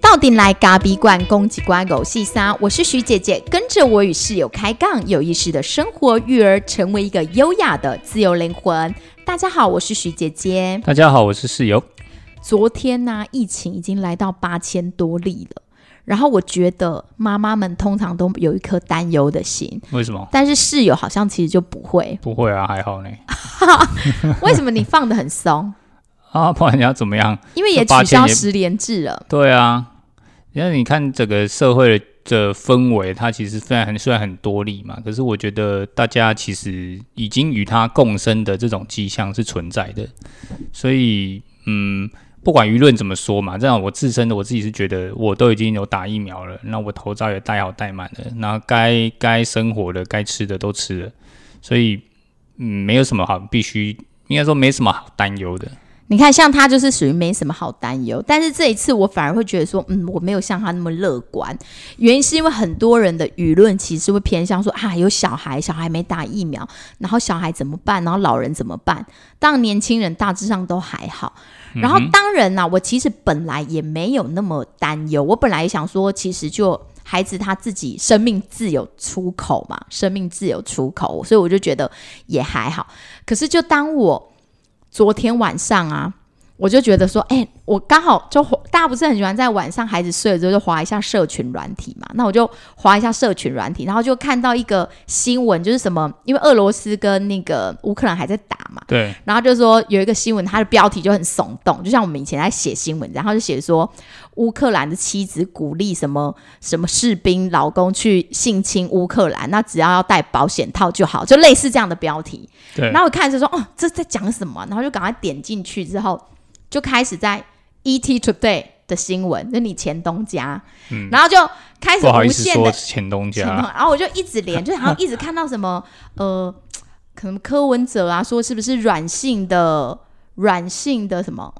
到底来咖比罐攻击瓜狗细沙，我是徐姐姐，跟着我与室友开杠，有意识的生活育儿，成为一个优雅的自由灵魂。大家好，我是徐姐姐。大家好，我是室友。昨天呢，疫情已经来到八千多例了。然后我觉得妈妈们通常都有一颗担忧的心，为什么？但是室友好像其实就不会，不会啊，还好呢。为什么你放的很松 啊？不然你要怎么样？因为也取消十连制了。对啊，因为你看整个社会的氛围，它其实虽然很虽然很多例嘛，可是我觉得大家其实已经与它共生的这种迹象是存在的，所以嗯。不管舆论怎么说嘛，这样我自身的我自己是觉得我都已经有打疫苗了，那我头罩也戴好戴满了，那该该生活的该吃的都吃了，所以嗯，没有什么好必须应该说没什么好担忧的。你看，像他就是属于没什么好担忧，但是这一次我反而会觉得说，嗯，我没有像他那么乐观。原因是因为很多人的舆论其实会偏向说，啊，有小孩，小孩没打疫苗，然后小孩怎么办？然后老人怎么办？当然，年轻人大致上都还好。然后当然啦，我其实本来也没有那么担忧。我本来想说，其实就孩子他自己生命自有出口嘛，生命自有出口，所以我就觉得也还好。可是就当我。昨天晚上啊，我就觉得说，哎，我刚好就大家不是很喜欢在晚上孩子睡了之后就划一下社群软体嘛？那我就划一下社群软体，然后就看到一个新闻，就是什么，因为俄罗斯跟那个乌克兰还在打嘛，对，然后就说有一个新闻，它的标题就很耸动，就像我们以前在写新闻，然后就写说。乌克兰的妻子鼓励什么什么士兵老公去性侵乌克兰，那只要要戴保险套就好，就类似这样的标题。对，然后我看就说哦，这在讲什么？然后就赶快点进去之后，就开始在 ET Today 的新闻，就你前东家，嗯，然后就开始无限的前东家，然后我就一直连，就好像一直看到什么呃，可能柯文哲啊，说是不是软性的软性的什么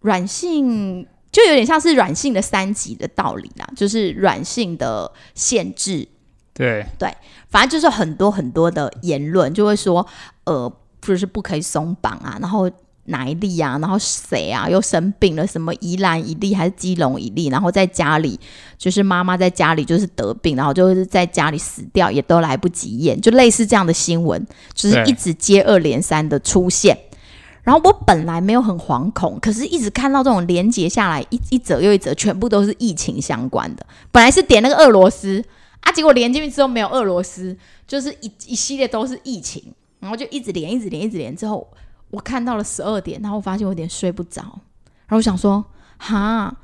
软性。就有点像是软性的三级的道理啦，就是软性的限制。对对，反正就是很多很多的言论，就会说，呃，就是不可以松绑啊，然后哪一例啊，然后谁啊又生病了，什么宜兰一例还是基隆一例，然后在家里就是妈妈在家里就是得病，然后就是在家里死掉，也都来不及验，就类似这样的新闻，就是一直接二连三的出现。然后我本来没有很惶恐，可是一直看到这种连接下来一一则又一则，全部都是疫情相关的。本来是点那个俄罗斯啊，结果连进去之后没有俄罗斯，就是一一系列都是疫情，然后就一直连，一直连，一直连。之后我看到了十二点，然后我发现有点睡不着，然后我想说，哈，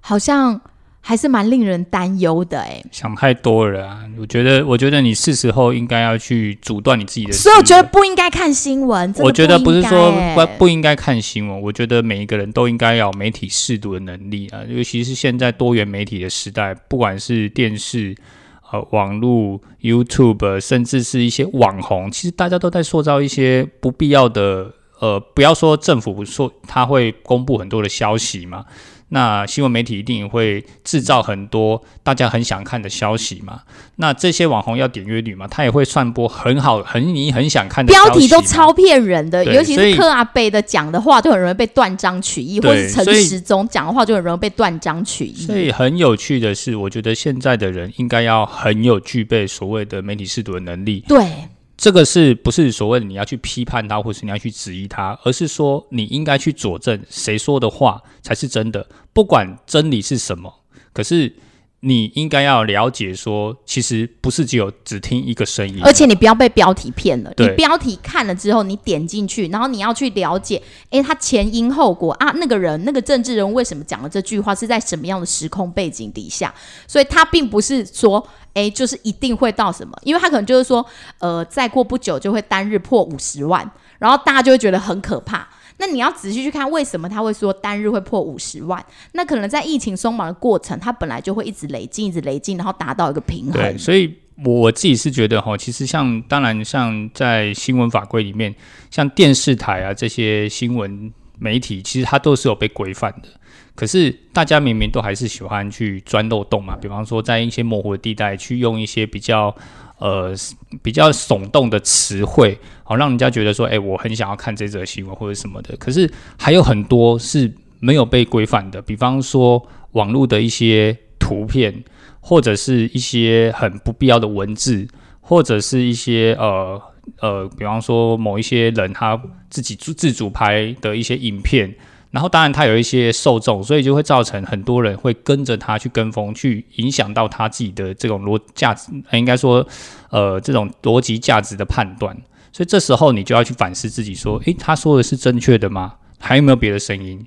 好像。还是蛮令人担忧的哎，想太多了啊！我觉得，我觉得你是时候应该要去阻断你自己的。所以我觉得不应该看新闻。我觉得不是说不不应该看新闻，我觉得每一个人都应该要媒体适度的能力啊，尤其是现在多元媒体的时代，不管是电视、呃网络、YouTube，甚至是一些网红，其实大家都在塑造一些不必要的呃，不要说政府说他会公布很多的消息嘛。那新闻媒体一定会制造很多大家很想看的消息嘛？那这些网红要点阅率嘛？他也会传播很好、很你很想看的标题都超骗人的，尤其是柯阿贝的讲的话，就很容易被断章取义，或者陈时中讲的话就很容易被断章取义。所以很有趣的是，我觉得现在的人应该要很有具备所谓的媒体试读的能力。对。这个是不是所谓你要去批判他，或是你要去质疑他，而是说你应该去佐证谁说的话才是真的，不管真理是什么。可是。你应该要了解，说其实不是只有只听一个声音，而且你不要被标题骗了。你标题看了之后，你点进去，然后你要去了解，哎，他前因后果啊，那个人那个政治人为什么讲了这句话，是在什么样的时空背景底下？所以他并不是说，哎，就是一定会到什么，因为他可能就是说，呃，再过不久就会单日破五十万，然后大家就会觉得很可怕。那你要仔细去看，为什么他会说单日会破五十万？那可能在疫情松绑的过程，它本来就会一直累积，一直累积，然后达到一个平衡。对，所以我自己是觉得哈，其实像当然像在新闻法规里面，像电视台啊这些新闻媒体，其实它都是有被规范的。可是大家明明都还是喜欢去钻漏洞嘛，比方说在一些模糊的地带去用一些比较。呃比较耸动的词汇，好让人家觉得说，哎，我很想要看这则新闻或者什么的。可是还有很多是没有被规范的，比方说网络的一些图片，或者是一些很不必要的文字，或者是一些呃呃，比方说某一些人他自己自自主拍的一些影片。然后，当然，他有一些受众，所以就会造成很多人会跟着他去跟风，去影响到他自己的这种逻价值，应该说，呃，这种逻辑价值的判断。所以这时候你就要去反思自己，说，诶，他说的是正确的吗？还有没有别的声音？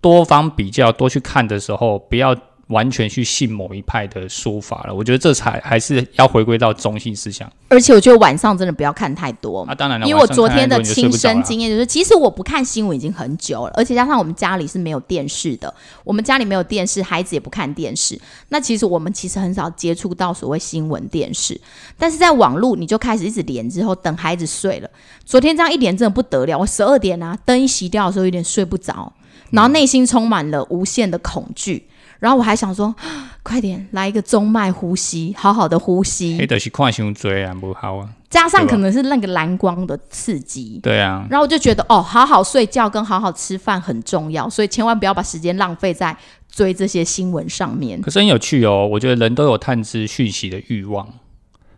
多方比较，多去看的时候，不要。完全去信某一派的说法了，我觉得这才还是要回归到中性思想。而且我觉得晚上真的不要看太多。啊，当然了，因为我昨天的亲身经验就是，其实我不看新闻已经很久了，而且加上我们家里是没有电视的，我们家里没有电视，孩子也不看电视。那其实我们其实很少接触到所谓新闻电视，但是在网络你就开始一直连之后，等孩子睡了。昨天这样一连真的不得了，我十二点啊灯一熄掉的时候有点睡不着，然后内心充满了无限的恐惧。然后我还想说，快点来一个中脉呼吸，好好的呼吸。黑的是看胸椎啊，不好啊。加上可能是那个蓝光的刺激。对啊。然后我就觉得，哦，好好睡觉跟好好吃饭很重要，所以千万不要把时间浪费在追这些新闻上面。可是很有趣哦，我觉得人都有探知讯息的欲望，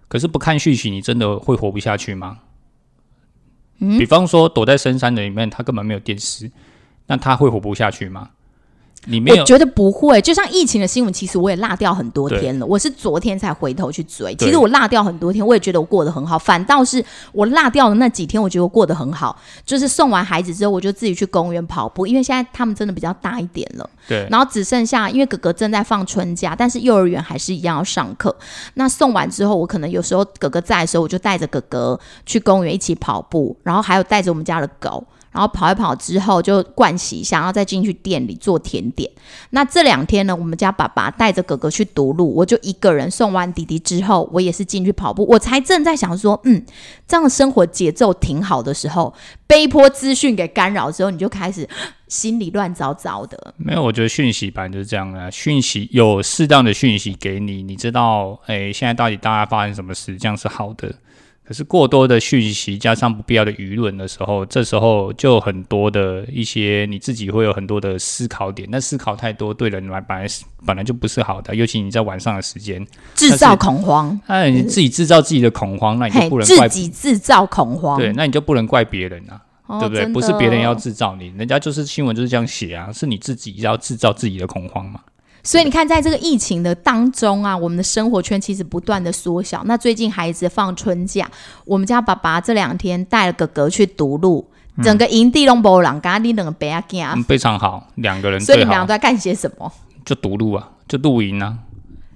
可是不看讯息，你真的会活不下去吗？嗯。比方说，躲在深山的里面，他根本没有电视，那他会活不下去吗？我觉得不会，就像疫情的新闻，其实我也落掉很多天了。我是昨天才回头去追，其实我落掉很多天，我也觉得我过得很好。反倒是我落掉的那几天，我觉得我过得很好。就是送完孩子之后，我就自己去公园跑步，因为现在他们真的比较大一点了。对。然后只剩下，因为哥哥正在放春假，但是幼儿园还是一样要上课。那送完之后，我可能有时候哥哥在的时候，我就带着哥哥去公园一起跑步，然后还有带着我们家的狗。然后跑一跑之后就盥洗一下，然后再进去店里做甜点。那这两天呢，我们家爸爸带着哥哥去读路，我就一个人送完弟弟之后，我也是进去跑步。我才正在想说，嗯，这样生活节奏挺好的时候，被一波资讯给干扰之后，你就开始心里乱糟糟的。没有，我觉得讯息版就是这样的，讯息有适当的讯息给你，你知道，哎，现在到底大家发生什么事，这样是好的。可是过多的讯息加上不必要的舆论的时候，这时候就很多的一些你自己会有很多的思考点。那思考太多对人来本来是本来就不是好的，尤其你在晚上的时间制造恐慌。那你自己制造自己的恐慌，那你就不能怪自己制造恐慌。对，那你就不能怪别人啊，对不对？不是别人要制造你，人家就是新闻就是这样写啊，是你自己要制造自己的恐慌嘛。所以你看，在这个疫情的当中啊，我们的生活圈其实不断的缩小。那最近孩子放春假，我们家爸爸这两天带了哥哥去读路，整个营地拢无人，刚刚你两个白啊，非常好，两个人。所以你们俩在干些什么？就读路啊，就露营啊，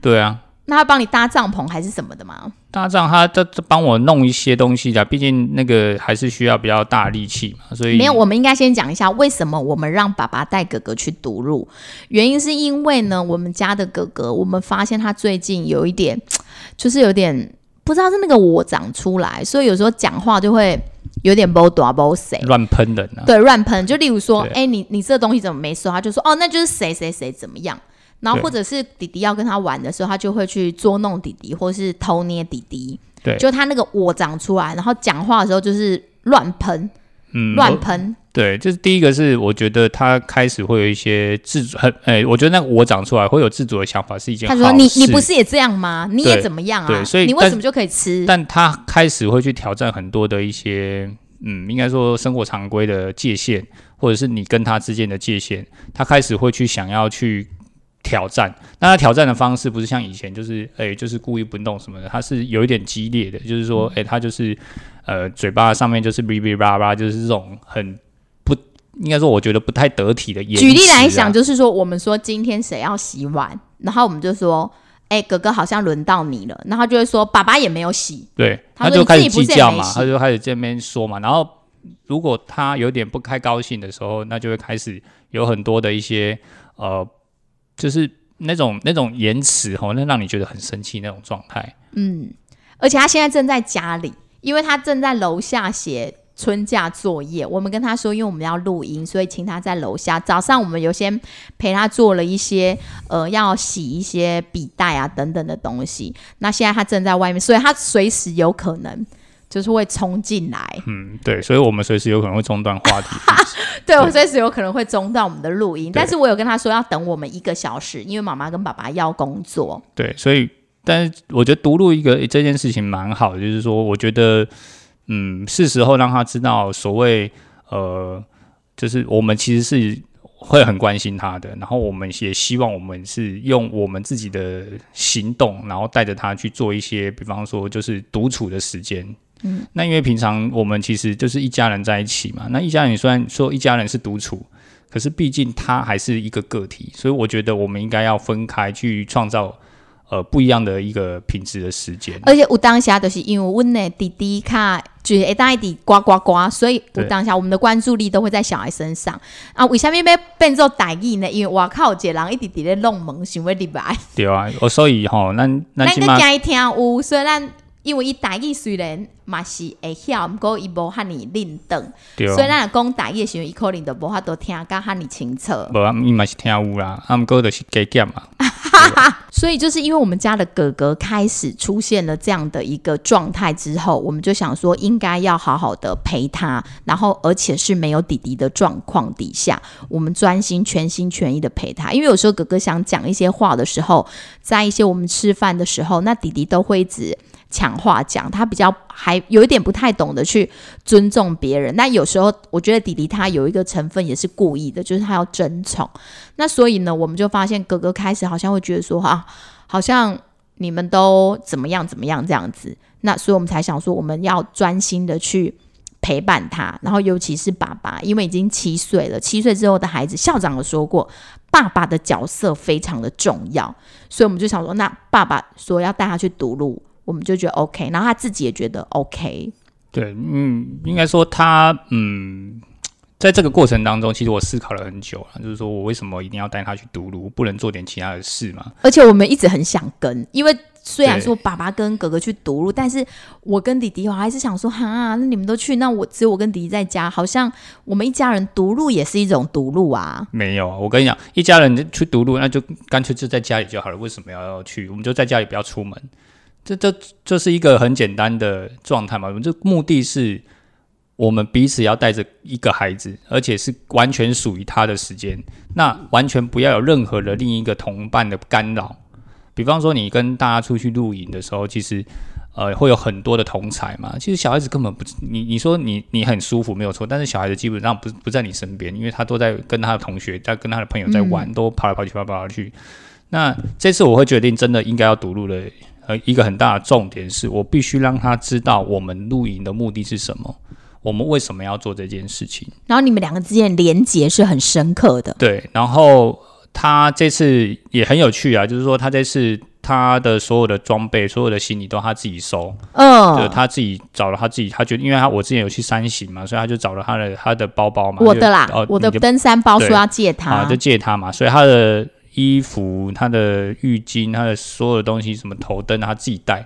对啊。那他帮你搭帐篷还是什么的吗？搭帐，他这这帮我弄一些东西的，毕竟那个还是需要比较大力气嘛，所以没有。我们应该先讲一下为什么我们让爸爸带哥哥去读路，原因是因为呢，我们家的哥哥，我们发现他最近有一点，就是有点不知道是那个我长出来，所以有时候讲话就会有点不多不谁乱喷人啊，对，乱喷。就例如说，哎，你你这东西怎么没收？他就说，哦，那就是谁谁谁怎么样。然后或者是弟弟要跟他玩的时候，他就会去捉弄弟弟，或是偷捏弟弟。对，就他那个我长出来，然后讲话的时候就是乱喷，嗯，乱喷。对，就是第一个是我觉得他开始会有一些自主，很哎，我觉得那个我长出来会有自主的想法是一件。他说：“你你不是也这样吗？你也怎么样啊？对，所以你为什么就可以吃？”但他开始会去挑战很多的一些，嗯，应该说生活常规的界限，或者是你跟他之间的界限，他开始会去想要去。挑战，那他挑战的方式不是像以前，就是诶，就是故意不动什么的，他是有一点激烈的，就是说，诶，他就是呃，嘴巴上面就是哔哔叭叭，就是这种很不应该说，我觉得不太得体的。举例来讲，就是说，我们说今天谁要洗碗，然后我们就说，哎，哥哥好像轮到你了，然后就会说，爸爸也没有洗，对，他就开始计较嘛，他就开始这边说嘛，然后如果他有点不太高兴的时候，那就会开始有很多的一些呃。就是那种那种言辞吼，那让你觉得很生气那种状态。嗯，而且他现在正在家里，因为他正在楼下写春假作业，我们跟他说，因为我们要录音，所以请他在楼下。早上我们有先陪他做了一些，呃，要洗一些笔袋啊等等的东西。那现在他正在外面，所以他随时有可能就是会冲进来。嗯，对，所以我们随时有可能会中断话题。对我随时有可能会中断我们的录音，但是我有跟他说要等我们一个小时，因为妈妈跟爸爸要工作。对，所以但是我觉得读录一个这件事情蛮好的，就是说我觉得。嗯，是时候让他知道，所谓呃，就是我们其实是会很关心他的，然后我们也希望我们是用我们自己的行动，然后带着他去做一些，比方说就是独处的时间。嗯，那因为平常我们其实就是一家人在一起嘛，那一家人虽然说一家人是独处，可是毕竟他还是一个个体，所以我觉得我们应该要分开去创造。呃，不一样的一个品质的时间，而且我当下就是因为我的弟弟卡就是一大一滴呱呱呱，所以我当下我们的关注力都会在小孩身上啊。为什么要变做大意呢？因为我靠，一个人一直伫咧弄门，想要礼拜。对啊，我所以吼，咱咱起码听有，虽然因为伊大意虽然嘛是会晓，毋过伊无遐尼认懂。对，所以咱讲大意的时候，伊可能都无法度听甲遐尼清楚。无啊，伊嘛是听有啦，啊，毋过就是加减嘛。所以就是因为我们家的哥哥开始出现了这样的一个状态之后，我们就想说应该要好好的陪他，然后而且是没有弟弟的状况底下，我们专心全心全意的陪他。因为有时候哥哥想讲一些话的时候，在一些我们吃饭的时候，那弟弟都会一直。抢话讲，他比较还有一点不太懂得去尊重别人。那有时候我觉得弟弟他有一个成分也是故意的，就是他要争宠。那所以呢，我们就发现哥哥开始好像会觉得说啊，好像你们都怎么样怎么样这样子。那所以我们才想说，我们要专心的去陪伴他。然后尤其是爸爸，因为已经七岁了，七岁之后的孩子，校长有说过，爸爸的角色非常的重要。所以我们就想说，那爸爸说要带他去读路。我们就觉得 OK，然后他自己也觉得 OK。对，嗯，应该说他，嗯，在这个过程当中，其实我思考了很久啊，就是说我为什么一定要带他去读路，不能做点其他的事嘛？而且我们一直很想跟，因为虽然说爸爸跟哥哥去读路，但是我跟弟弟我还是想说，哈，那你们都去，那我只有我跟弟弟在家，好像我们一家人读路也是一种读路啊。没有，我跟你讲，一家人去读路，那就干脆就在家里就好了，为什么要去？我们就在家里不要出门。这这这是一个很简单的状态嘛？我们这目的是我们彼此要带着一个孩子，而且是完全属于他的时间，那完全不要有任何的另一个同伴的干扰。比方说，你跟大家出去露营的时候，其实呃会有很多的同才嘛。其实小孩子根本不，你你说你你很舒服没有错，但是小孩子基本上不不在你身边，因为他都在跟他的同学在跟他的朋友在玩，都跑来跑去跑来跑去。那这次我会决定真的应该要独路的。呃，一个很大的重点是我必须让他知道我们露营的目的是什么，我们为什么要做这件事情。然后你们两个之间的连结是很深刻的。对，然后他这次也很有趣啊，就是说他这次他的所有的装备、所有的行李都他自己收，嗯，就他自己找了他自己，他觉得因为他我之前有去山行嘛，所以他就找了他的他的包包嘛，我的啦，我的登山包说要借他，就借他嘛，所以他的。衣服、他的浴巾、他的所有的东西，什么头灯，他自己带。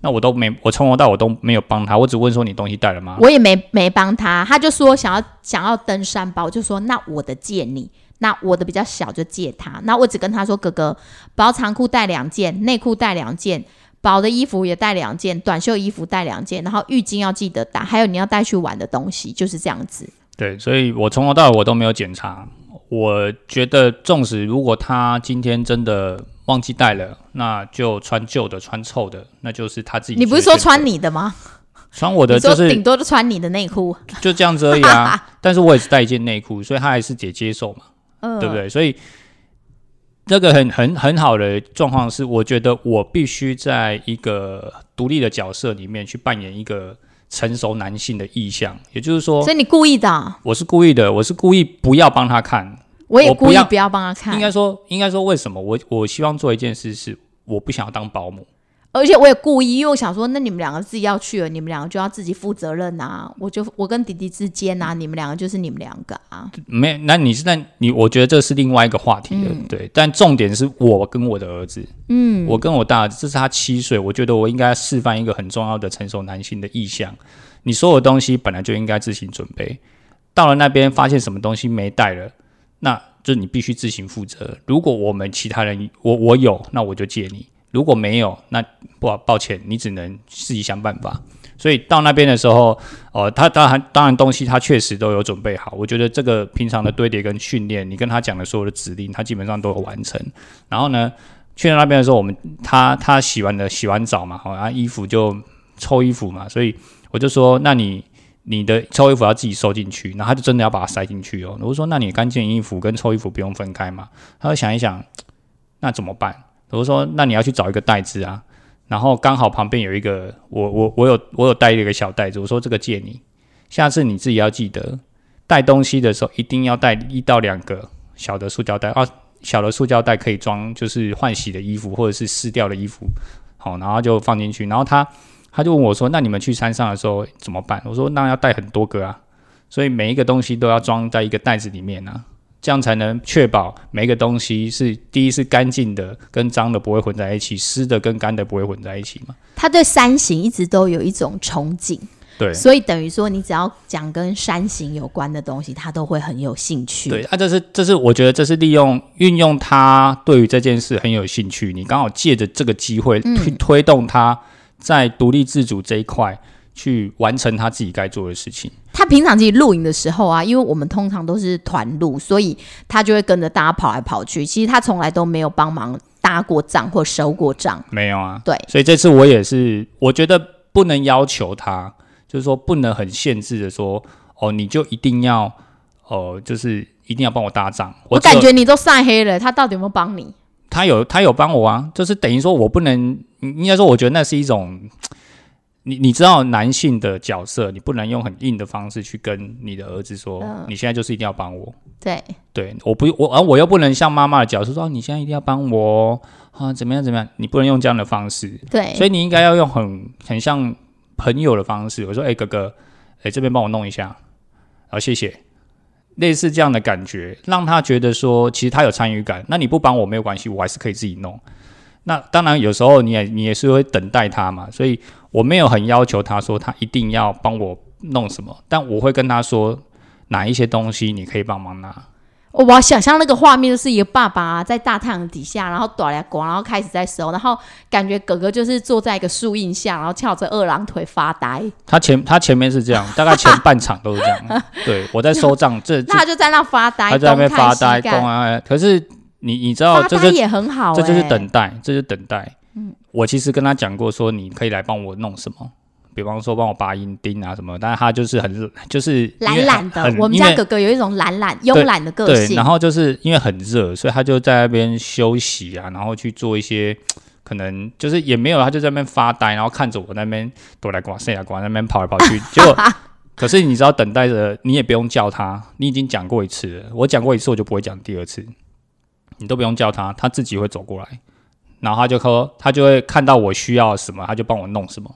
那我都没，我从头到我都没有帮他，我只问说你东西带了吗？我也没没帮他，他就说想要想要登山包，就说那我的借你，那我的比较小就借他。那我只跟他说哥哥，薄长裤带两件，内裤带两件，薄的衣服也带两件，短袖衣服带两件，然后浴巾要记得带，还有你要带去玩的东西，就是这样子。对，所以我从头到尾我都没有检查。我觉得，纵使如果他今天真的忘记带了，那就穿旧的、穿臭的，那就是他自己。你不是说穿你的吗？穿我的就是顶多就穿你的内裤，就这样子而已啊。但是我也是带一件内裤，所以他还是得接受嘛，对不对？所以这个很很很好的状况是，我觉得我必须在一个独立的角色里面去扮演一个。成熟男性的意向，也就是说，所以你故意的，我是故意的，我是故意不要帮他看，我也故意不要帮他看。应该说，应该说，为什么我我希望做一件事，是我不想要当保姆而且我也故意，因为我想说，那你们两个自己要去了，你们两个就要自己负责任啊。我就我跟弟弟之间啊，你们两个就是你们两个啊。没，那你是在你，我觉得这是另外一个话题了，对。但重点是我跟我的儿子，嗯，我跟我大儿子，这是他七岁，我觉得我应该示范一个很重要的成熟男性的意向。你所有东西本来就应该自行准备，到了那边发现什么东西没带了，那就你必须自行负责。如果我们其他人我我有，那我就借你。如果没有，那不抱歉，你只能自己想办法。所以到那边的时候，哦，他当然当然东西他确实都有准备好。我觉得这个平常的堆叠跟训练，你跟他讲的所有的指令，他基本上都有完成。然后呢，去到那边的时候，我们他他洗完的洗完澡嘛，好，然后衣服就抽衣服嘛，所以我就说，那你你的臭衣服要自己收进去，然后他就真的要把它塞进去哦。我说，那你干净衣服跟臭衣服不用分开嘛？他就想一想，那怎么办？我说：“那你要去找一个袋子啊，然后刚好旁边有一个，我我我有我有带一个小袋子。我说这个借你，下次你自己要记得带东西的时候一定要带一到两个小的塑胶袋啊，小的塑胶袋可以装就是换洗的衣服或者是湿掉的衣服，好，然后就放进去。然后他他就问我说：那你们去山上的时候怎么办？我说那要带很多个啊，所以每一个东西都要装在一个袋子里面啊。”这样才能确保每一个东西是第一是干净的，跟脏的不会混在一起，湿的跟干的不会混在一起嘛。他对山形一直都有一种憧憬，对，所以等于说你只要讲跟山形有关的东西，他都会很有兴趣。对，啊，这是这是我觉得这是利用运用他对于这件事很有兴趣，你刚好借着这个机会去推动他在独立自主这一块。去完成他自己该做的事情。他平常自己露营的时候啊，因为我们通常都是团露，所以他就会跟着大家跑来跑去。其实他从来都没有帮忙搭过帐或收过帐，没有啊。对，所以这次我也是，我觉得不能要求他，就是说不能很限制的说，哦，你就一定要，哦，就是一定要帮我搭帐。我感觉你都晒黑了，他到底有没有帮你？他有，他有帮我啊，就是等于说我不能，应该说，我觉得那是一种。你你知道男性的角色，你不能用很硬的方式去跟你的儿子说，你现在就是一定要帮我。对，对我不我而我又不能像妈妈的角色说，你现在一定要帮我啊，怎么样怎么样？你不能用这样的方式。对，所以你应该要用很很像朋友的方式。我说，哎，哥哥，哎，这边帮我弄一下，好，谢谢。类似这样的感觉，让他觉得说，其实他有参与感。那你不帮我没有关系，我还是可以自己弄。那当然，有时候你也你也是会等待他嘛，所以我没有很要求他说他一定要帮我弄什么，但我会跟他说哪一些东西你可以帮忙拿。我想象那个画面就是一个爸爸在大太阳底下，然后短来光，然后开始在收，然后感觉哥哥就是坐在一个树荫下，然后翘着二郎腿发呆。他前他前面是这样，大概前半场都是这样。对我在收账，这他就在那发呆，他在那边发呆，东啊，可是。你你知道，这就也很好，这就是等待，这就等待。嗯，我其实跟他讲过，说你可以来帮我弄什么，比方说帮我拔阴钉啊什么，但是他就是很就是懒懒的。我们家哥哥有一种懒懒慵懒的个性，对。然后就是因为很热，所以他就在那边休息啊，然后去做一些可能就是也没有，他就在那边发呆，然后看着我那边躲来刮塞来刮那边跑来跑去。就可是你知道，等待着你也不用叫他，你已经讲过一次了，我讲过一次，我就不会讲第二次。你都不用叫他，他自己会走过来，然后他就说，他就会看到我需要什么，他就帮我弄什么，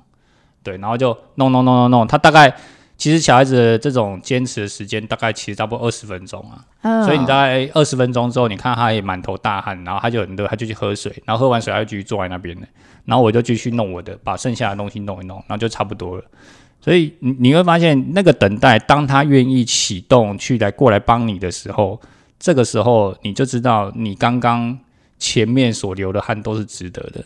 对，然后就弄弄弄弄弄。他大概其实小孩子的这种坚持的时间，大概其实差不多二十分钟啊。所以你大概二十分钟之后，你看他也满头大汗，然后他就很热，他就去喝水，然后喝完水他就继续坐在那边的，然后我就继续弄我的，把剩下的东西弄一弄，然后就差不多了。所以你你会发现，那个等待，当他愿意启动去来过来帮你的时候。这个时候你就知道，你刚刚前面所流的汗都是值得的。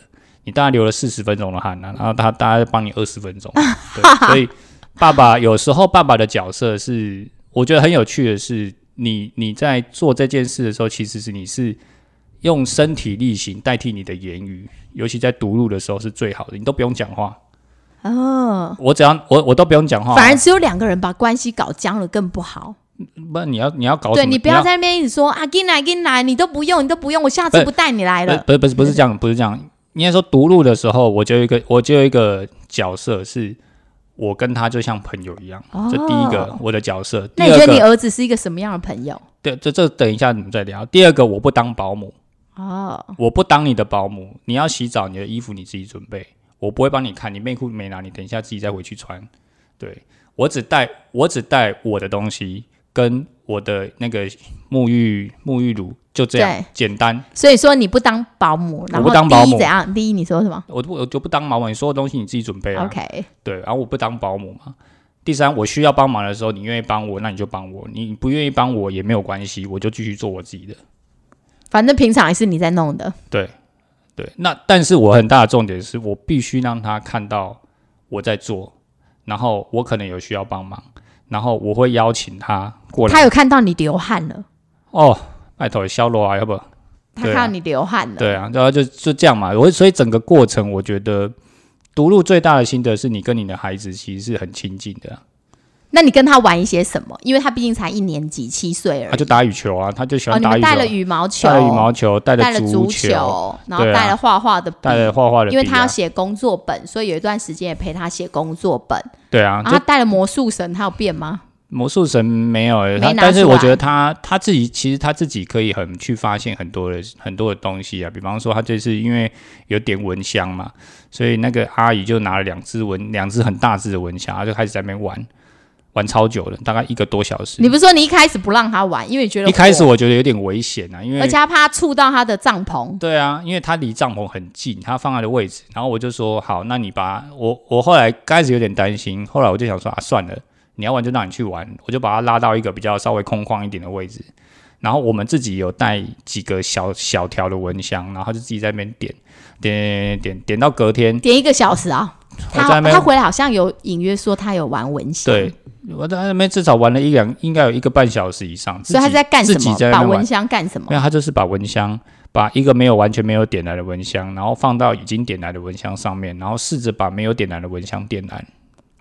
你大概流了四十分钟的汗呢，然后他大概帮你二十分钟。对，所以爸爸有时候爸爸的角色是，我觉得很有趣的是，你你在做这件事的时候，其实是你是用身体力行代替你的言语，尤其在读录的时候是最好的，你都不用讲话。哦，我只要我我都不用讲话，反而只有两个人把关系搞僵了更不好。不，你要你要搞对你不要在那边一直说啊，进来进来，你都不用，你都不用，我下次不带你来了。不是不是不是这样，不是这样。应该说读录的时候，我就有一个我就有一个角色，是我跟他就像朋友一样。这第一个我的角色。那你觉得你儿子是一个什么样的朋友？对，这这等一下你们再聊。第二个，我不当保姆哦，我不当你的保姆，你要洗澡，你的衣服你自己准备，我不会帮你看，你内裤没拿，你等一下自己再回去穿。对我只带我只带我的东西跟我的那个沐浴沐浴乳，就这样简单。所以说你不当保姆，然后不当保姆第一怎样？第一你说什么我不我就不当保姆，你所有东西你自己准备啊。？OK，对，然后我不当保姆嘛。第三，我需要帮忙的时候，你愿意帮我，那你就帮我；你不愿意帮我也没有关系，我就继续做我自己的。反正平常也是你在弄的。对，对。那但是我很大的重点是我必须让他看到我在做，然后我可能有需要帮忙，然后我会邀请他过来。他有看到你流汗了，哦，拜托消罗啊，要不？他看到你流汗了。对啊，然后就就这样嘛。我所以整个过程，我觉得读录最大的心得是你跟你的孩子其实是很亲近的啊、那你跟他玩一些什么？因为他毕竟才一年级，七岁而已。他就打羽球啊，他就喜哦，欢打羽球。你们带了羽毛球，带了羽毛球，带了足球，然后带了画画的笔，带了画画的啊、因为他要写工作本，所以有一段时间也陪他写工作本。对啊，然后就他带了魔术神，他有变吗？魔术神没有、欸，他没拿但是我觉得他他自己其实他自己可以很去发现很多的很多的东西啊，比方说他这次因为有点蚊香嘛，所以那个阿姨就拿了两只蚊两只很大只的蚊香，他就开始在那边玩。玩超久了，大概一个多小时。你不是说你一开始不让他玩，因为觉得一开始我觉得有点危险啊，因为而且他怕触到他的帐篷。对啊，因为他离帐篷很近，他放在的位置，然后我就说好，那你把我我后来开始有点担心，后来我就想说啊，算了，你要玩就让你去玩，我就把他拉到一个比较稍微空旷一点的位置，然后我们自己有带几个小小条的蚊香，然后就自己在那边点 点点点点到隔天，点一个小时啊，他他回来好像有隐约说他有玩蚊香，对，我在那边至少玩了一两，应该有一个半小时以上，所以他在干什自己在？把蚊。香干什么没？有，他就是把蚊香，把一个没有完全没有点燃的蚊香，然后放到已经点燃的蚊香上面，然后试着把没有点燃的蚊香点燃，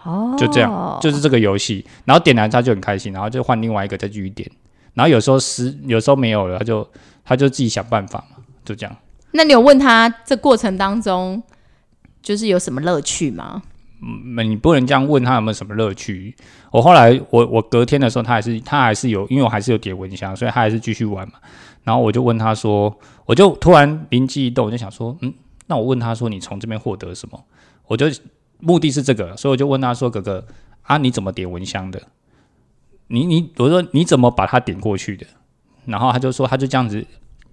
哦，就这样，就是这个游戏。然后点燃他就很开心，然后就换另外一个再继续点。然后有时候失，有时候没有了，他就他就自己想办法嘛，就这样。那你有问他这过程当中就是有什么乐趣吗？嗯，你不能这样问他有没有什么乐趣。我后来我我隔天的时候，他还是他还是有，因为我还是有点蚊香，所以他还是继续玩嘛。然后我就问他说，我就突然灵机一动，我就想说，嗯，那我问他说，你从这边获得什么？我就目的是这个，所以我就问他说，哥哥啊，你怎么点蚊香的？你你我说你怎么把它点过去的？然后他就说，他就这样子，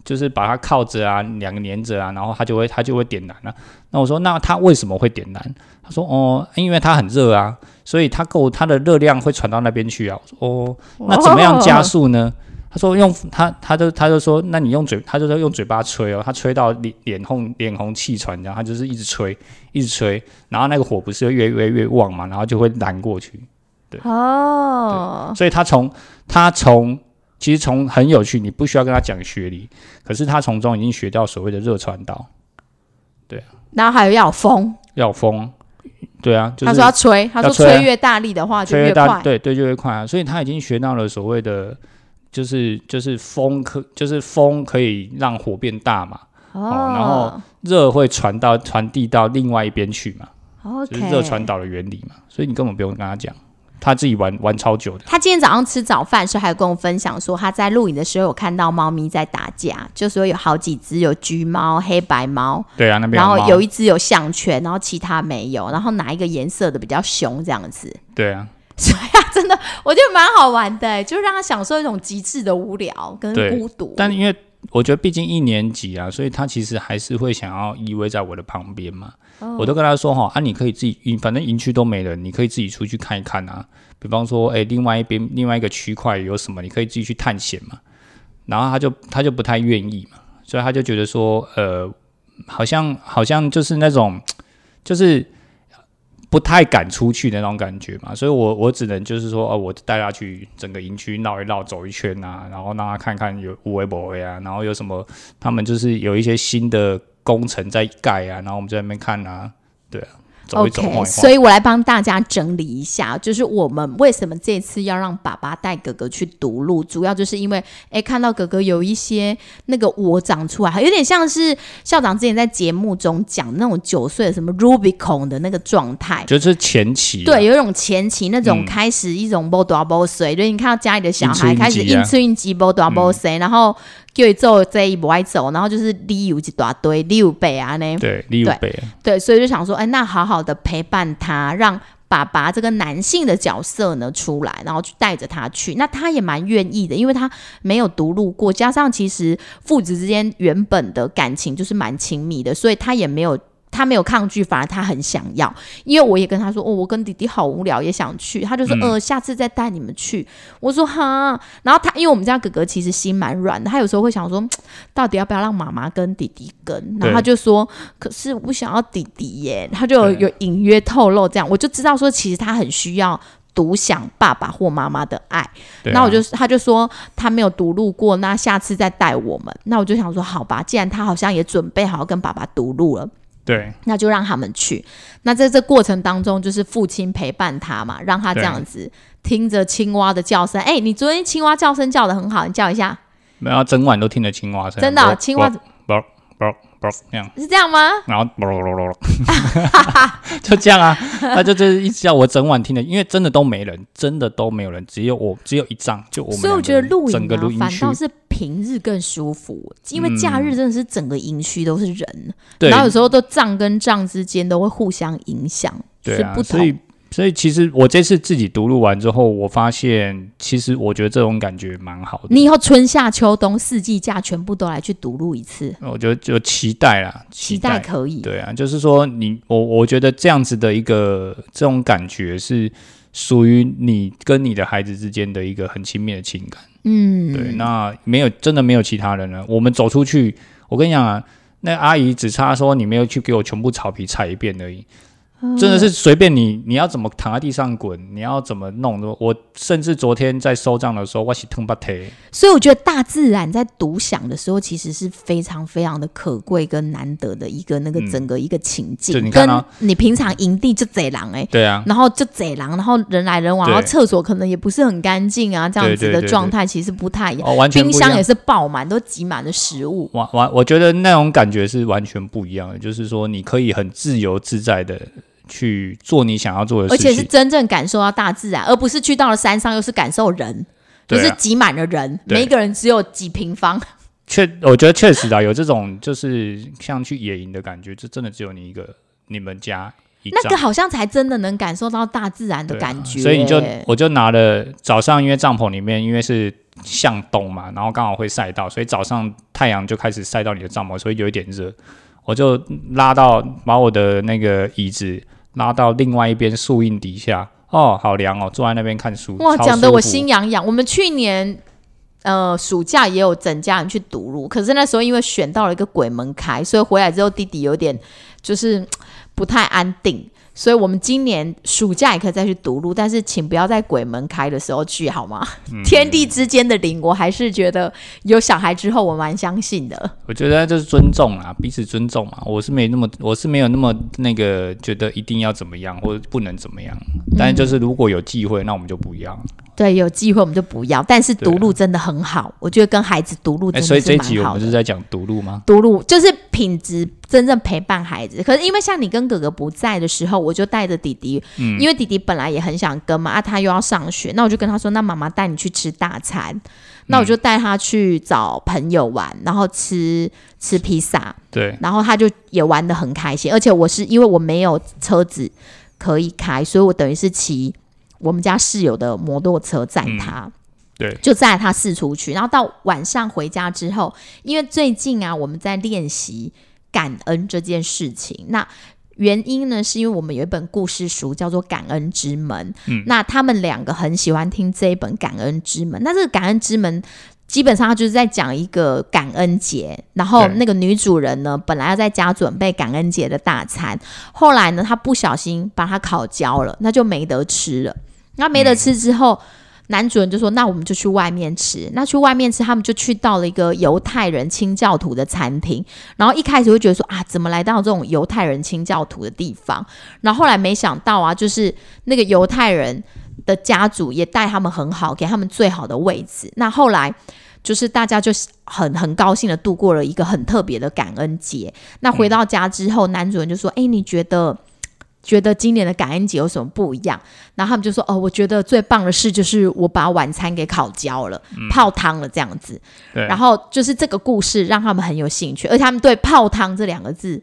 就是把它靠着啊，两个粘着啊，然后它就会它就会点燃了、那我说，那它为什么会点燃？他说：“哦，因为它很热啊，所以它够它的热量会传到那边去啊。”我说：“哦，那怎么样加速呢？”他说：“用他，他就他就说，那你用嘴，他就说用嘴巴吹哦，他吹到脸脸红脸红气喘，然后他就是一直吹，一直吹，然后那个火不是越越越旺嘛，然后就会燃过去。对哦，所以他从他从其实从很有趣，你不需要跟他讲学理，可是他从中已经学到所谓的热传导，对啊。然后还有要有风，要有风，对啊，就是他说要吹，他说吹越大力的话就吹越快。对对，就越快啊。所以他已经学到了所谓的，就是就是风可，就是风可以让火变大嘛，哦，然后热会传到传递到另外一边去嘛，OK，就是热传导的原理嘛。所以你根本不用跟他讲，他自己玩玩超久的。他今天早上吃早饭时候，还有跟我分享说，他在录影的时候有看到猫咪在打架，就说有好几只，有橘猫、黑白猫，对啊，那边然后有一只有项圈，然后其他没有，然后哪一个颜色的比较凶这样子。对啊，所以啊，真的我觉得蛮好玩的，就让他享受一种极致的无聊跟孤独。但因为我觉得毕竟一年级啊，所以他其实还是会想要依偎在我的旁边嘛。哦我都跟他说哈，啊，你可以自己，营反正营区都没人，你可以自己出去看一看啊。比方说，哎、另外一边另外一个区块有什么，你可以自己去探险嘛。然后他就他就不太愿意嘛，所以他就觉得说，呃，好像好像就是那种，就是不太敢出去的那种感觉嘛。所以我我只能就是说，哦，我带他去整个营区绕一绕，走一圈啊，然后让他看看有无为不为啊，然后有什么他们就是有一些新的工程在盖啊，然后我们在那边看啊，对啊，走一走 OK，晃一晃。所以我来帮大家整理一下，就是我们为什么这次要让爸爸带哥哥去读路，主要就是因为，哎，看到哥哥有一些那个我长出来，有点像是校长之前在节目中讲那种九岁的什么 Rubicon 的那个状态。就是前期啊、对，有一种前期那种嗯开始一种波多波水，就是你看到家里的小孩开始应出应急波多波水，然后叫伊做这一不爱走，然后就是理由一大堆，理由背啊呢。对，李有贝，对，所以就想说，哎，那好好的陪伴他，让爸爸这个男性的角色呢出来，然后去带着他去。那他也蛮愿意的，因为他没有独路过，加上其实父子之间原本的感情就是蛮亲密的，所以他也没有。他没有抗拒，反而他很想要，因为我也跟他说，哦，我跟弟弟好无聊，也想去。他就说，呃，下次再带你们去。我说哈，然后他，因为我们家哥哥其实心蛮软的，他有时候会想说，到底要不要让妈妈跟弟弟跟？然后他就说，可是我不想要弟弟耶，他就有隐约透露这样，我就知道说，其实他很需要独享爸爸或妈妈的爱。那我就他就说他没有独路过，那下次再带我们。那我就想说，好吧，既然他好像也准备好跟爸爸独路了。对，那就让他们去。那在这过程当中，就是父亲陪伴他嘛，让他这样子听着青蛙的叫声。哎，你昨天青蛙叫声叫的很好，你叫一下。没有，整晚都听着青蛙声。真的，青蛙。这样是这样吗？然后 就这样啊，他就 就是一直叫我整晚听的，因为真的都没人，真的都没有人，只有我，只有一张，就我们。所以我觉得录影个录反倒是平日更舒服，因为假日真的是整个营区都是人，然后有时候都帐跟帐之间都会互相影响，对啊，所以。所以其实我这次自己读录完之后，我发现其实我觉得这种感觉蛮好的。你以后春夏秋冬四季假全部都来去读录一次，我觉得就期待啦，期待可以。对啊，就是说你我我觉得这样子的一个这种感觉是属于你跟你的孩子之间的一个很亲密的情感。嗯，对，那没有真的没有其他人了。我们走出去，我跟你讲啊，那阿姨只差说你没有去给我全部草皮踩一遍而已。真的是随便你，你要怎么躺在地上滚，你要怎么弄都。我甚至昨天在收账的时候，我是疼不疼？所以我觉得大自然在独享的时候，其实是非常非常的可贵跟难得的一个那个整个一个情境。你看你平常营地就贼狼哎，对啊，然后就贼狼，然后人来人往，然后厕所可能也不是很干净啊，这样子的状态其实不太一样。完全冰箱也是爆满，都挤满了食物。完完，我觉得那种感觉是完全不一样的，就是说你可以很自由自在的。去做你想要做的事情，而且是真正感受到大自然，而不是去到了山上又是感受人，就是挤满了人，每一个人只有几平方。确，我觉得确实啊，有这种就是像去野营的感觉，就真的只有你一个，你们家那个好像才真的能感受到大自然的感觉。所以你就我就拿了早上，因为帐篷里面因为是向东嘛，然后刚好会晒到，所以早上太阳就开始晒到你的帐篷，所以有一点热，我就拉到把我的那个椅子。拉到另外一边树荫底下，哦，好凉哦，坐在那边看书。哇，讲的我心痒痒。我们去年呃暑假也有整家人去堵路，可是那时候因为选到了一个鬼门开，所以回来之后弟弟有点就是不太安定。所以，我们今年暑假也可以再去读路，但是请不要在鬼门开的时候去，好吗？天地之间的灵，我还是觉得有小孩之后，我蛮相信的。我觉得就是尊重啊，彼此尊重嘛。我是没那么，我是没有那么那个觉得一定要怎么样或者不能怎么样。但是就是如果有机会，那我们就不一样。对，有机会我们就不要。但是独路真的很好，我觉得跟孩子独路真的是蛮好的。所以这一集我们是在讲独路吗？独路就是品质。真正陪伴孩子，可是因为像你跟哥哥不在的时候，我就带着弟弟，嗯，因为弟弟本来也很想跟嘛，啊，他又要上学，那我就跟他说，那妈妈带你去吃大餐，那我就带他去找朋友玩，然后吃吃披萨，对，然后他就也玩的很开心，而且我是因为我没有车子可以开，所以我等于是骑我们家室友的摩托车载他。对，就载他四处去，然后到晚上回家之后，因为最近啊，我们在练习。感恩这件事情，那原因呢？是因为我们有一本故事书叫做《感恩之门》，嗯，那他们两个很喜欢听这一本《感恩之门》。那这个《感恩之门》基本上就是在讲一个感恩节，然后那个女主人呢，本来要在家准备感恩节的大餐，后来呢，她不小心把它烤焦了，那就没得吃了。那没得吃之后。男主人就说：“那我们就去外面吃。那去外面吃，他们就去到了一个犹太人清教徒的餐厅。然后一开始会觉得说啊，怎么来到这种犹太人清教徒的地方？然后后来没想到啊，就是那个犹太人的家族也待他们很好，给他们最好的位置。那后来就是大家就很很高兴的度过了一个很特别的感恩节。那回到家之后，男主人就说：‘哎，你觉得？’”觉得今年的感恩节有什么不一样？然后他们就说：“哦，我觉得最棒的事就是我把晚餐给烤焦了，泡汤了这样子。”对，然后就是这个故事让他们很有兴趣，而且他们对“泡汤”这两个字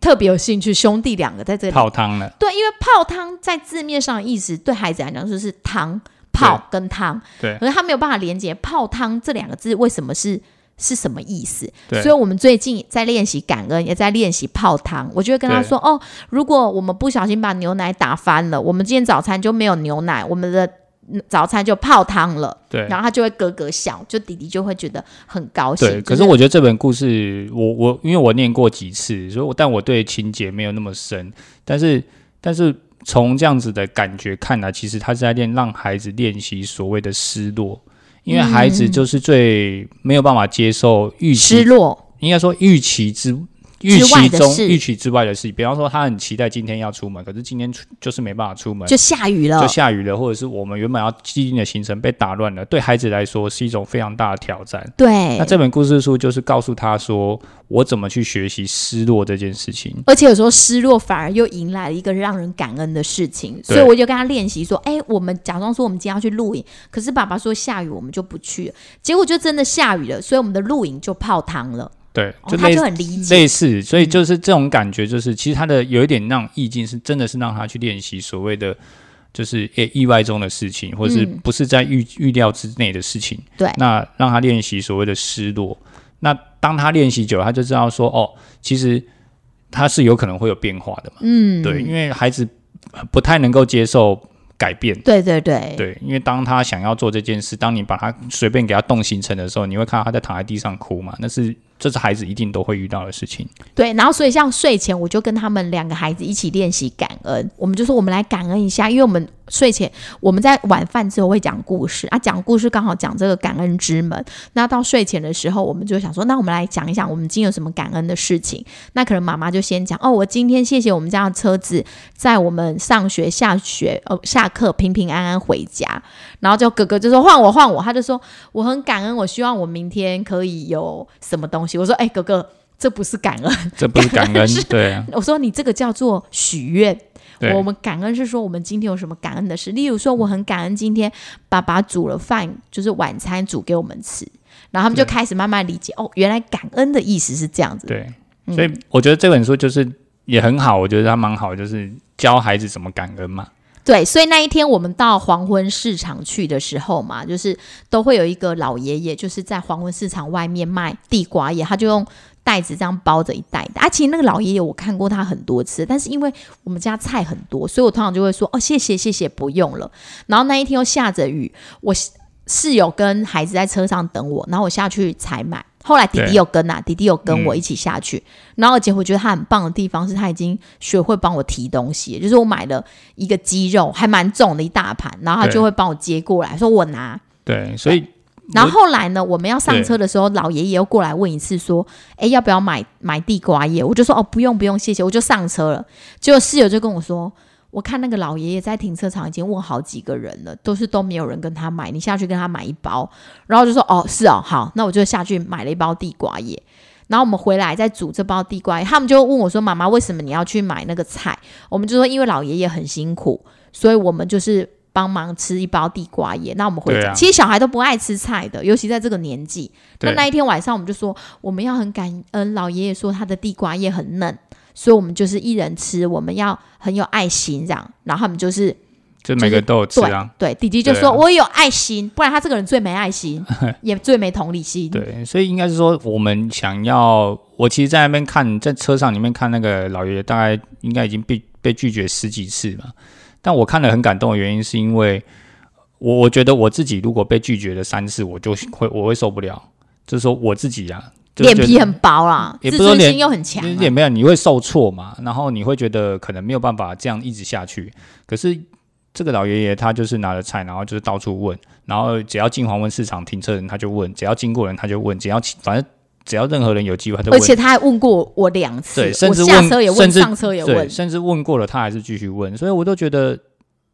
特别有兴趣。兄弟两个在这里泡汤了，对，因为泡汤在字面上的意思，对孩子来讲就是汤泡跟汤，对，可是他没有办法连接泡汤这两个字为什么是。是什么意思？所以我们最近在练习感恩，也在练习泡汤。我就会跟他说：“哦，如果我们不小心把牛奶打翻了，我们今天早餐就没有牛奶，我们的嗯早餐就泡汤了。”对然后他就会咯咯笑，就弟弟就会觉得很高兴。对。就可是我觉得这本故事，我我因为我念过几次，所以我但我对情节没有那么深，但是但是从这样子的感觉看来，其实他是在练让孩子练习所谓的失落，因为孩子就是最没有办法接受预期，失落，应该说预期之。预期中、预期之外的事，比方说他很期待今天要出门，可是今天出就是没办法出门，就下雨了就。下雨了，或者是我们原本要既定的行程被打乱了，对孩子来说是一种非常大的挑战。对那，这本故事书就是告诉他说，我怎么去学习失落这件事情。而且有时候失落反而又迎来了一个让人感恩的事情，所以我就跟他练习说：“哎，我们假装说我们今天要去露营，可是爸爸说下雨，我们就不去了。结果就真的下雨了，所以我们的露营就泡汤了。对，哦、他就很理解，类似，所以就是这种感觉，就是其实他的有一点那种意境，是真的是让他去练习所谓的。就是诶意外中的事情，或者是嗯不是在预预料之内的事情，对那让他练习所谓的失落。那当他练习久了，他就知道说，哦，其实他是有可能会有变化的嘛。嗯，对，因为孩子不太能够接受改变。对对对对，因为当他想要做这件事，当你把他随便给他动行程的时候，你会看到他在躺在地上哭嘛？那是这是孩子一定都会遇到的事情。对，然后所以像睡前我就跟他们两个孩子一起练习感恩，我们就说我们来感恩一下，因为我们睡前我们在晚饭之后会讲故事啊，讲故事刚好讲这个感恩之门。那到睡前的时候，我们就想说，那我们来讲一讲我们今天有什么感恩的事情。那可能妈妈就先讲哦，我今天谢谢我们家的车子，在我们上学、下学、呃下课平平安安回家。然后就哥哥就说换我换我，他就说我很感恩，我希望我明天可以有什么东西。我说哎、哥哥，这不是感恩。这不是感恩，是对啊，我说你这个叫做许愿。对我们感恩是说我们今天有什么感恩的事，例如说我很感恩今天爸爸煮了饭，就是晚餐煮给我们吃，然后他们就开始慢慢理解哦，原来感恩的意思是这样子。对，嗯所以我觉得这本书就是也很好，我觉得它蛮好，就是教孩子怎么感恩嘛。对，所以那一天我们到黄昏市场去的时候嘛，就是都会有一个老爷爷，就是在黄昏市场外面卖地瓜叶，他就用袋子这样包着一袋的。啊，其实那个老爷爷我看过他很多次，但是因为我们家菜很多，所以我通常就会说哦，谢谢谢谢，不用了。然后那一天又下着雨，我室友跟孩子在车上等我，然后我下去采买。后来弟弟对有跟啊，弟弟有跟我嗯一起下去。然后而且我觉得他很棒的地方是他已经学会帮我提东西，就是我买了一个鸡肉，还蛮重的一大盘，然后他就会帮我接过来，说我拿。对，所以然后后来呢，我们要上车的时候，老爷爷又过来问一次，说：“哎，要不要买买地瓜叶？”我就说：“哦，不用不用，谢谢。”我就上车了。结果室友就跟我说：“我看那个老爷爷在停车场已经问好几个人了，都是都没有人跟他买，你下去跟他买一包。”然后就说：“哦，是哦，好，那我就下去买了一包地瓜叶。”然后我们回来再煮这包地瓜叶，他们就问我说：“妈妈，为什么你要去买那个菜？”我们就说：“因为老爷爷很辛苦，所以我们就是帮忙吃一包地瓜叶。那我们回家，啊其实小孩都不爱吃菜的，尤其在这个年纪。那那一天晚上，我们就说我们要很感恩老爷爷说他的地瓜叶很嫩，所以我们就是一人吃，我们要很有爱心这样。然后他们就是就每个都有吃对啊。对，弟弟就说、我有爱心，不然他这个人最没爱心，也最没同理心。对，所以应该是说，我们想要，我其实，在那边看，在车上里面看那个老爷爷，大概应该已经被被拒绝十几次嘛。但我看了很感动的原因，是因为我我觉得我自己如果被拒绝了三次，我就会我会受不了。就是说我自己啊，就觉得脸皮很薄啦，自也不是说脸尊心又很强、啊。也没有，你会受挫嘛，然后你会觉得可能没有办法这样一直下去。可是这个老爷爷他就是拿着菜，然后就是到处问，然后只要进黄昏市场停车人他就问，只要经过人他就问，只要反正只要任何人有机会。而且他还问过我两次，对甚至我下车也问，上车也对，问。甚至问过了，他还是继续问，所以我都觉得，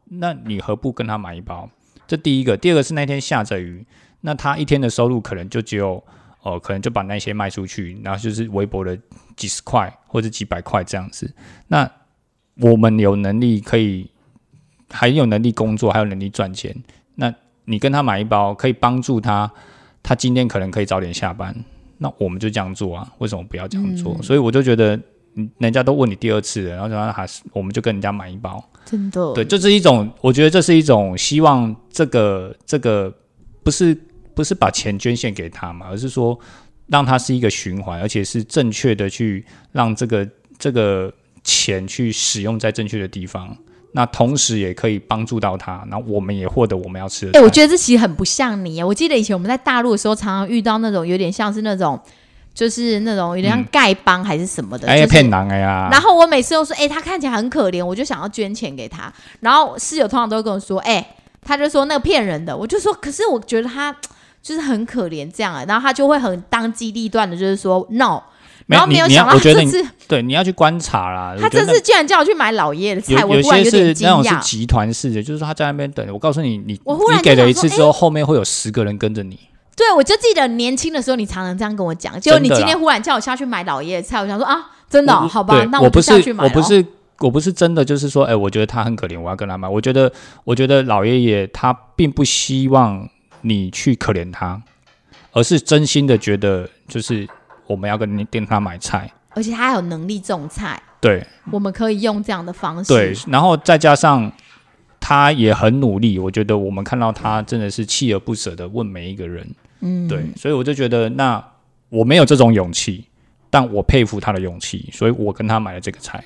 那你何不跟他买一包？这第一个，第二个是那天下着雨，那他一天的收入可能就只有，哦、可能就把那些卖出去，然后就是微薄的几十块或者几百块这样子。那我们有能力可以，还有能力工作，还有能力赚钱，那你跟他买一包，可以帮助他，他今天可能可以早点下班，那我们就这样做啊？为什么不要这样做？所以我就觉得，人家都问你第二次了，然后然后还是我们就跟人家买一包，真的，对，这是一种，我觉得这是一种希望，这个这个不是不是把钱捐献给他嘛，而是说让他是一个循环，而且是正确的去让这个这个钱去使用在正确的地方。那同时也可以帮助到他，然后我们也获得我们要吃的。哎，我觉得这其实很不像你。我记得以前我们在大陆的时候，常常遇到那种有点像是那种，就是那种有点像丐帮还是什么的，哎，骗狼哎呀。然后我每次都说，哎，他看起来很可怜，我就想要捐钱给他。然后室友通常都会跟我说，哎，他就说那个骗人的。我就说，可是我觉得他就是很可怜这样啊。然后他就会很当机立断的，就是说 no。然后没有想到这次，对，你要去观察啦。他这次竟然叫我去买老爷的菜，我有些是那种是集团式的，就是说他在那边等。我告诉你，你你给了一次之后，后面会有十个人跟着你。对，我就记得年轻的时候，你常常这样跟我讲。结果你今天忽然叫我下去买老爷的菜，我想说啊，真的好吧？那我不下去买。我不是，我不是真的，就是说，哎，我觉得他很可怜，我要跟他买。我觉得，我觉得老爷爷他并不希望你去可怜他，而是真心的觉得，就是我们要跟你店他买菜。而且他还有能力种菜，对，我们可以用这样的方式。对，然后再加上他也很努力，我觉得我们看到他真的是锲而不舍的问每一个人，嗯，对，所以我就觉得那我没有这种勇气，但我佩服他的勇气，所以我跟他买了这个菜。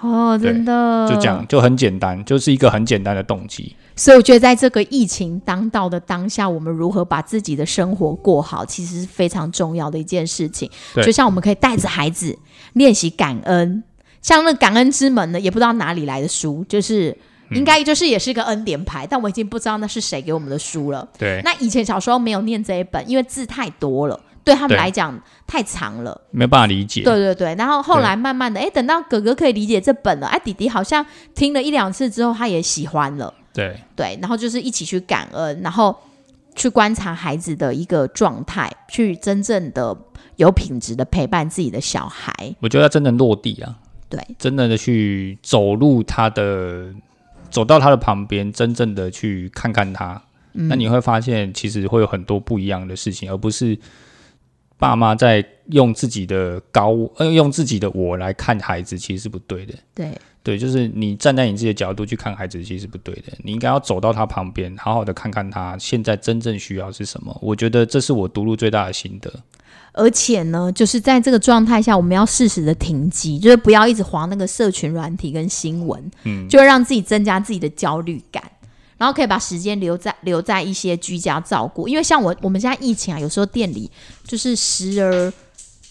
哦，真的，就讲，就很简单，就是一个很简单的动机。所以我觉得，在这个疫情当道的当下，我们如何把自己的生活过好，其实是非常重要的一件事情。就像我们可以带着孩子练习感恩，像那感恩之门呢，也不知道哪里来的书，就是应该就是也是一个恩典牌，但我已经不知道那是谁给我们的书了。对，那以前小时候没有念这一本，因为字太多了。对他们来讲太长了，没有办法理解。对对对，然后后来慢慢的，哎，等到哥哥可以理解这本了，哎，弟弟好像听了一两次之后，他也喜欢了。对对，然后就是一起去感恩，然后去观察孩子的一个状态，去真正的有品质的陪伴自己的小孩。我觉得真的落地啊，对，真的的去走入他的，走到他的旁边，真正的去看看他，那你会发现其实会有很多不一样的事情，而不是。爸妈在用自己的高呃用自己的我来看孩子，其实是不对的。对对，就是你站在你自己的角度去看孩子，其实是不对的。你应该要走到他旁边，好好的看看他现在真正需要是什么。我觉得这是我读入最大的心得。而且呢，就是在这个状态下，我们要适时的停机，就是不要一直划那个社群软体跟新闻，嗯，就会让自己增加自己的焦虑感。然后可以把时间留在留在一些居家照顾，因为像我我们现在疫情啊，有时候店里就是时而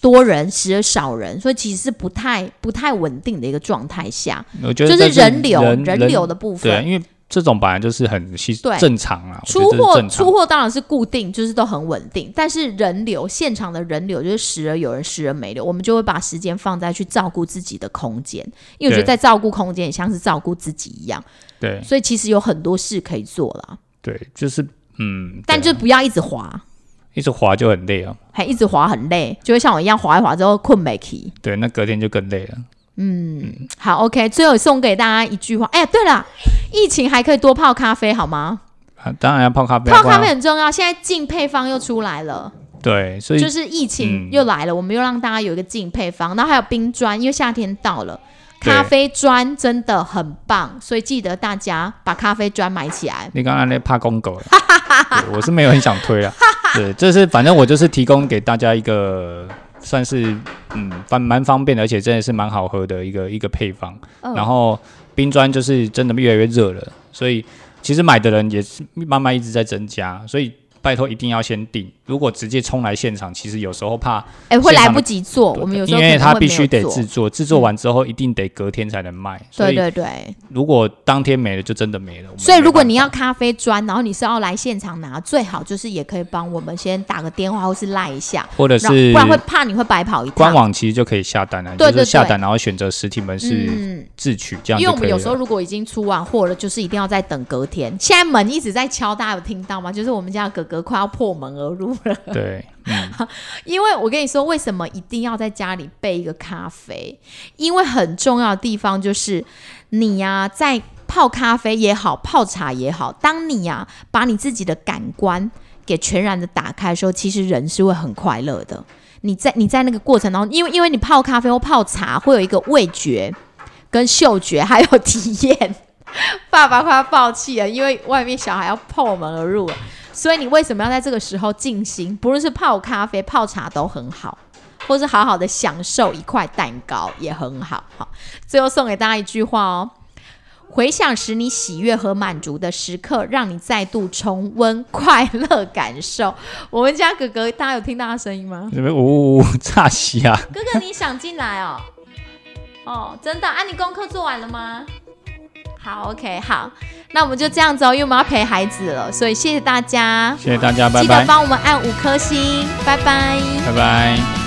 多人，时而少人，所以其实是不太不太稳定的一个状态下。我觉得就是人流人流的部分，对，因为。这种本来就是很正常啊，出货出货当然是固定，就是都很稳定。但是人流现场的人流就是时而有人，时而没流，我们就会把时间放在去照顾自己的空间，因为我觉得在照顾空间也像是照顾自己一样。对，所以其实有很多事可以做啦。对，就是嗯，但就不要一直滑，一直滑就很累啊，还一直滑很累，就会像我一样滑一滑之后困没起。对，那隔天就更累了。嗯，好，OK，最后送给大家一句话。哎呀，对了，疫情还可以多泡咖啡，好吗？啊，当然要泡咖啡，泡咖啡很重要。现在净配方又出来了，对，所以就是疫情又来了，我们又让大家有一个净配方，然后还有冰砖，因为夏天到了，咖啡砖真的很棒，所以记得大家把咖啡砖买起来。你刚刚那怕公狗了，我是没有很想推啊。对，这是反正我就是提供给大家一个。算是嗯，蛮蛮方便的，而且真的是蛮好喝的一个一个配方。然后冰砖就是真的越来越热了，所以其实买的人也是慢慢一直在增加，所以。拜托，一定要先订。如果直接冲来现场，其实有时候怕，哎，会来不及做。我们有时候因为他必须得制作，制作完之后一定得隔天才能卖。对对对。如果当天没了，就真的没了。所以如果你要咖啡砖，然后你是要来现场拿，最好就是也可以帮我们先打个电话或是赖一下，或者是不然会怕你会白跑一趟。官网其实就可以下单了，就是下单然后选择实体门市自取这样。因为我们有时候如果已经出完货了，就是一定要再等隔天。现在门一直在敲，大家有听到吗？就是我们家哥哥。哥快要破门而入了。对，嗯，因为我跟你说，为什么一定要在家里备一个咖啡？因为很重要的地方就是你呀、在泡咖啡也好，泡茶也好，当你呀、把你自己的感官给全然的打开的时候，其实人是会很快乐的。你在你在那个过程当中，因为因为你泡咖啡或泡茶，会有一个味觉、跟嗅觉还有体验。爸爸快要爆气了，因为外面小孩要破门而入了。所以你为什么要在这个时候静心？不论是泡咖啡、泡茶都很好，或是好好的享受一块蛋糕也很好。好，最后送给大家一句话哦：回想使你喜悦和满足的时刻，让你再度重温快乐感受。我们家哥哥，大家有听到他声音吗？这边呜呜岔气 啊，哥哥，你想进来哦？哦，真的啊？你功课做完了吗？好，OK，好，那我们就这样子哦，因为我们要陪孩子了，所以谢谢大家，谢谢大家，拜记得，帮我们按五颗星，拜拜。拜拜。